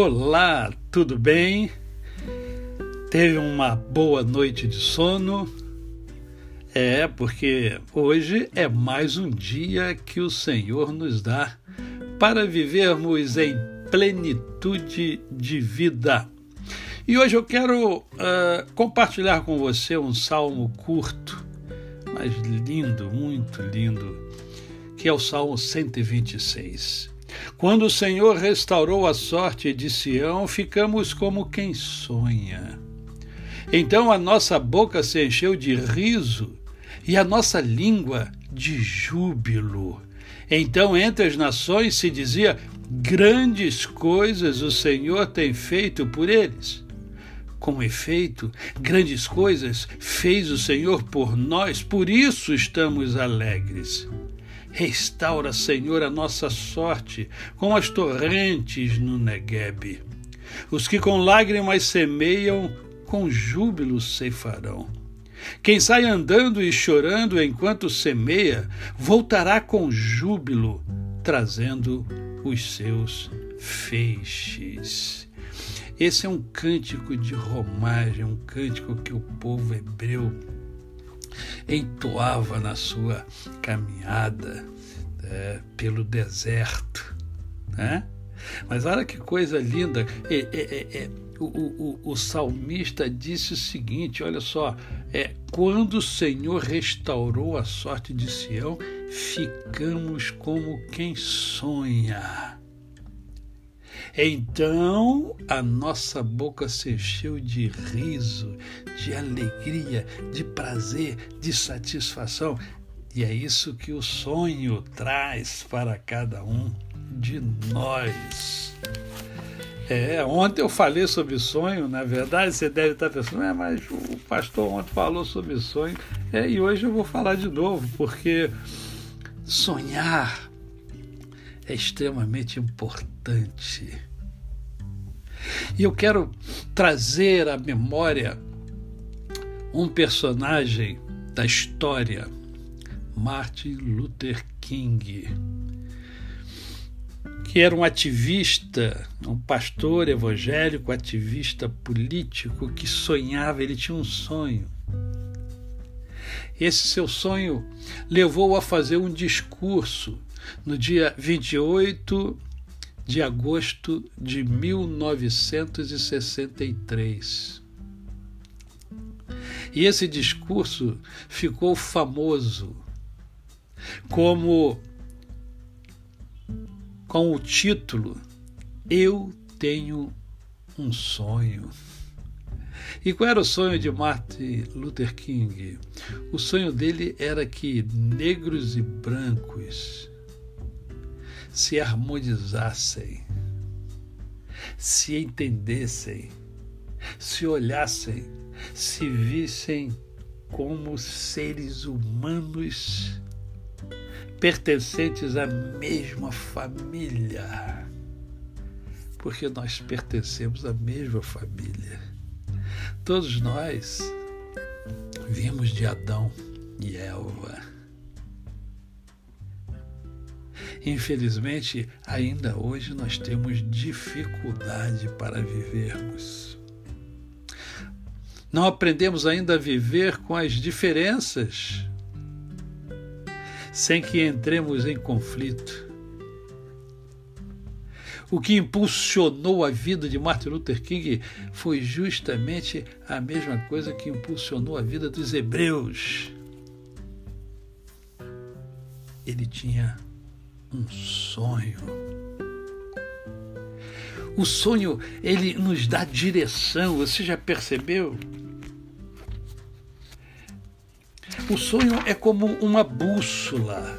Olá, tudo bem? Teve uma boa noite de sono? É, porque hoje é mais um dia que o Senhor nos dá para vivermos em plenitude de vida. E hoje eu quero uh, compartilhar com você um salmo curto, mas lindo, muito lindo, que é o Salmo 126. Quando o Senhor restaurou a sorte de Sião, ficamos como quem sonha. Então a nossa boca se encheu de riso e a nossa língua de júbilo. Então entre as nações se dizia: grandes coisas o Senhor tem feito por eles. Com efeito, grandes coisas fez o Senhor por nós, por isso estamos alegres. Restaura, Senhor, a nossa sorte, como as torrentes no Neguebe. Os que com lágrimas semeiam, com júbilo ceifarão. Quem sai andando e chorando enquanto semeia, voltará com júbilo, trazendo os seus feixes. Esse é um cântico de romagem, um cântico que o povo hebreu entoava na sua caminhada é, pelo deserto. Né? Mas olha que coisa linda. É, o, o, o, salmista disse o seguinte: olha só, é, quando o Senhor restaurou a sorte de Sião, ficamos como quem sonha. Então a nossa boca se encheu de riso, de alegria, de prazer, de satisfação. E é isso que o sonho traz para cada um de nós. É, ontem eu falei sobre sonho, na verdade, você deve estar pensando, é, mas o pastor ontem falou sobre sonho, é, e hoje eu vou falar de novo, porque sonhar é extremamente importante. E eu quero trazer à memória um personagem da história, Martin Luther King, que era um ativista, um pastor evangélico, ativista político que sonhava, ele tinha um sonho. Esse seu sonho levou a fazer um discurso no dia 28 de agosto de 1963. E esse discurso ficou famoso como com o título Eu tenho um sonho. E qual era o sonho de Martin Luther King? O sonho dele era que negros e brancos se harmonizassem, se entendessem, se olhassem, se vissem como seres humanos pertencentes à mesma família. Porque nós pertencemos à mesma família. Todos nós vimos de Adão e Eva. Infelizmente, ainda hoje nós temos dificuldade para vivermos. Não aprendemos ainda a viver com as diferenças sem que entremos em conflito. O que impulsionou a vida de Martin Luther King foi justamente a mesma coisa que impulsionou a vida dos hebreus. Ele tinha um sonho. O sonho, ele nos dá direção, você já percebeu? O sonho é como uma bússola.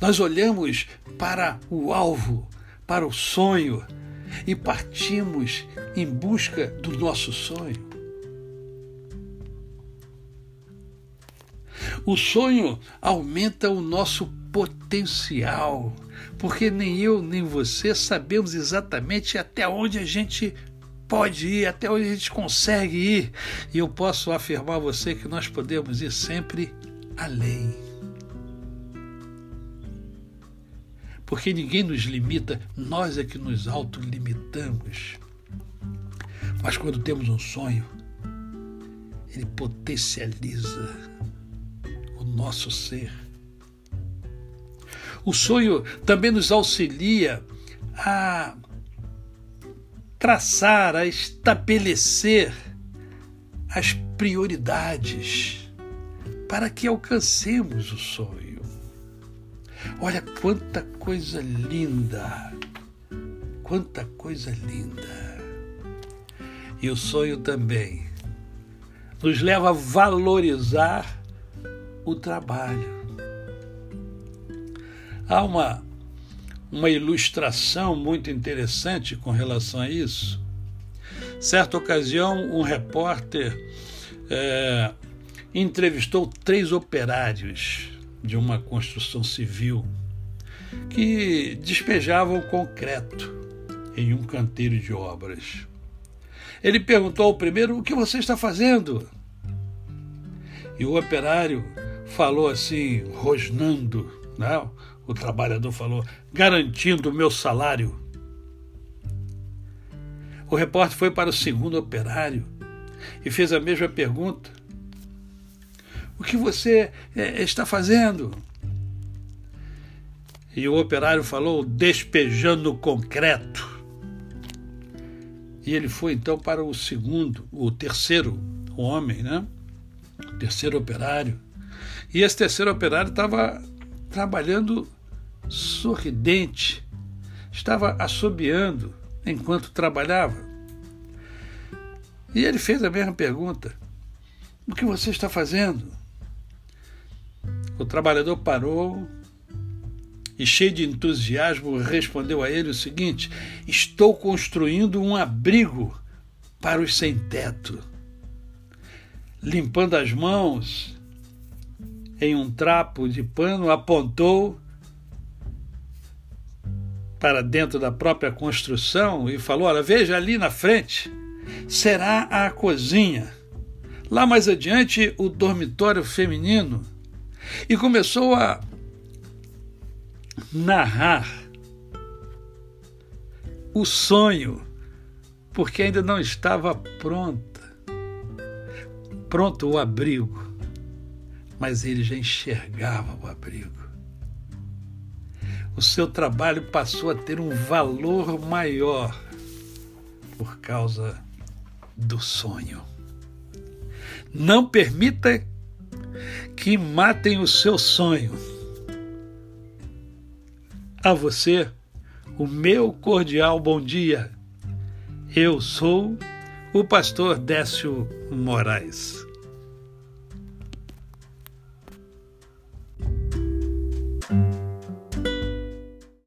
Nós olhamos para o alvo, para o sonho e partimos em busca do nosso sonho. O sonho aumenta o nosso potencial, porque nem eu nem você sabemos exatamente até onde a gente pode ir, até onde a gente consegue ir. E eu posso afirmar a você que nós podemos ir sempre além. porque ninguém nos limita, nós é que nos autolimitamos. Mas quando temos um sonho, ele potencializa nosso ser. O sonho também nos auxilia a traçar, a estabelecer as prioridades para que alcancemos o sonho. Olha quanta coisa linda, quanta coisa linda. E o sonho também nos leva a valorizar o trabalho. Há uma, uma ilustração muito interessante com relação a isso. Certa ocasião, um repórter é, entrevistou três operários de uma construção civil que despejavam concreto em um canteiro de obras. Ele perguntou ao primeiro: O que você está fazendo? E o operário falou assim, rosnando, né? o trabalhador falou, garantindo o meu salário. O repórter foi para o segundo operário e fez a mesma pergunta. O que você é, está fazendo? E o operário falou, despejando concreto. E ele foi então para o segundo, o terceiro homem, né? O terceiro operário. E esse terceiro operário estava trabalhando sorridente, estava assobiando enquanto trabalhava. E ele fez a mesma pergunta: O que você está fazendo? O trabalhador parou e, cheio de entusiasmo, respondeu a ele o seguinte: Estou construindo um abrigo para os sem-teto. Limpando as mãos em um trapo de pano, apontou para dentro da própria construção e falou: Olha, veja ali na frente, será a cozinha. Lá mais adiante, o dormitório feminino. E começou a narrar o sonho, porque ainda não estava pronta, pronto o abrigo, mas ele já enxergava o abrigo. O seu trabalho passou a ter um valor maior por causa do sonho. Não permita que matem o seu sonho a você, o meu cordial bom dia. Eu sou o pastor Décio Moraes.